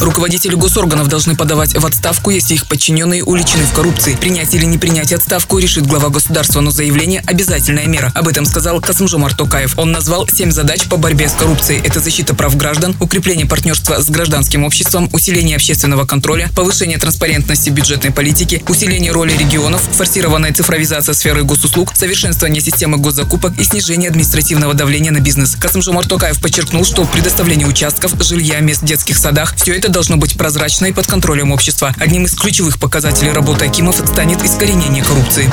Руководители госорганов должны подавать в отставку, если их подчиненные уличены в коррупции. Принять или не принять отставку решит глава государства, но заявление – обязательная мера. Об этом сказал Касымжомар Токаев. Он назвал семь задач по борьбе с коррупцией. Это защита прав граждан, укрепление партнерства с гражданским обществом, усиление общественного контроля, повышение транспарентности бюджетной политики, усиление роли регионов, форсированная цифровизация сферы госуслуг, совершенствование системы госзакупок и снижение административного давления на бизнес. Касымжомар Токаев подчеркнул, что предоставление участков, жилья, мест в детских садах – все это должно быть прозрачно и под контролем общества. Одним из ключевых показателей работы Акимов станет искоренение коррупции.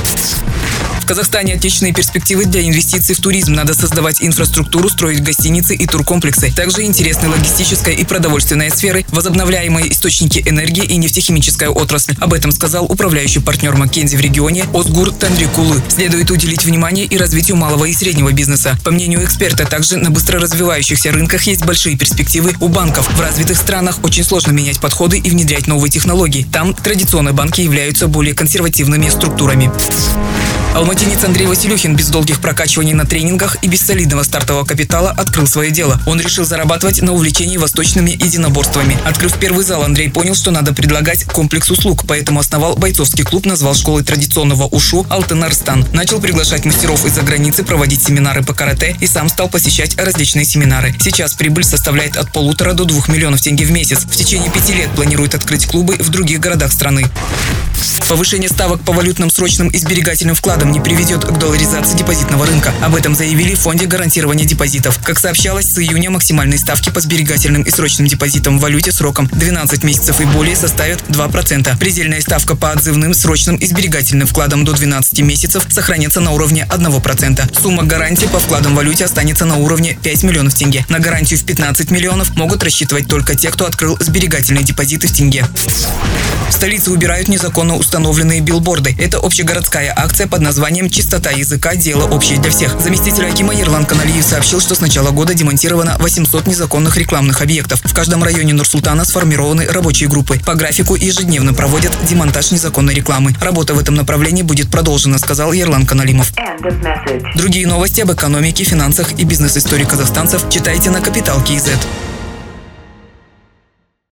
Казахстане отечественные перспективы для инвестиций в туризм. Надо создавать инфраструктуру, строить гостиницы и туркомплексы. Также интересны логистическая и продовольственная сферы, возобновляемые источники энергии и нефтехимическая отрасль. Об этом сказал управляющий партнер Маккензи в регионе Озгур Тандрикулы. Следует уделить внимание и развитию малого и среднего бизнеса. По мнению эксперта, также на быстро развивающихся рынках есть большие перспективы у банков. В развитых странах очень сложно менять подходы и внедрять новые технологии. Там традиционные банки являются более консервативными структурами. Алматинец Андрей Василюхин без долгих прокачиваний на тренингах и без солидного стартового капитала открыл свое дело. Он решил зарабатывать на увлечении восточными единоборствами. Открыв первый зал, Андрей понял, что надо предлагать комплекс услуг, поэтому основал бойцовский клуб, назвал школой традиционного ушу Алтенарстан. Начал приглашать мастеров из-за границы проводить семинары по карате и сам стал посещать различные семинары. Сейчас прибыль составляет от полутора до двух миллионов тенге в месяц. В течение пяти лет планирует открыть клубы в других городах страны. Повышение ставок по валютным срочным и сберегательным вкладам не приведет к долларизации депозитного рынка. Об этом заявили в Фонде гарантирования депозитов. Как сообщалось, с июня максимальные ставки по сберегательным и срочным депозитам в валюте сроком 12 месяцев и более составят 2%. Предельная ставка по отзывным, срочным и сберегательным вкладам до 12 месяцев сохранится на уровне 1%. Сумма гарантии по вкладам в валюте останется на уровне 5 миллионов тенге. На гарантию в 15 миллионов могут рассчитывать только те, кто открыл сберегательные депозиты в тенге. В столице убирают незаконно установленные билборды. Это общегородская акция под названием «Чистота языка. Дело общее для всех». Заместитель Акима Ерлан Каналиев сообщил, что с начала года демонтировано 800 незаконных рекламных объектов. В каждом районе Нур-Султана сформированы рабочие группы. По графику ежедневно проводят демонтаж незаконной рекламы. Работа в этом направлении будет продолжена, сказал Ерлан Каналимов. Другие новости об экономике, финансах и бизнес-истории казахстанцев читайте на Капитал Киезет.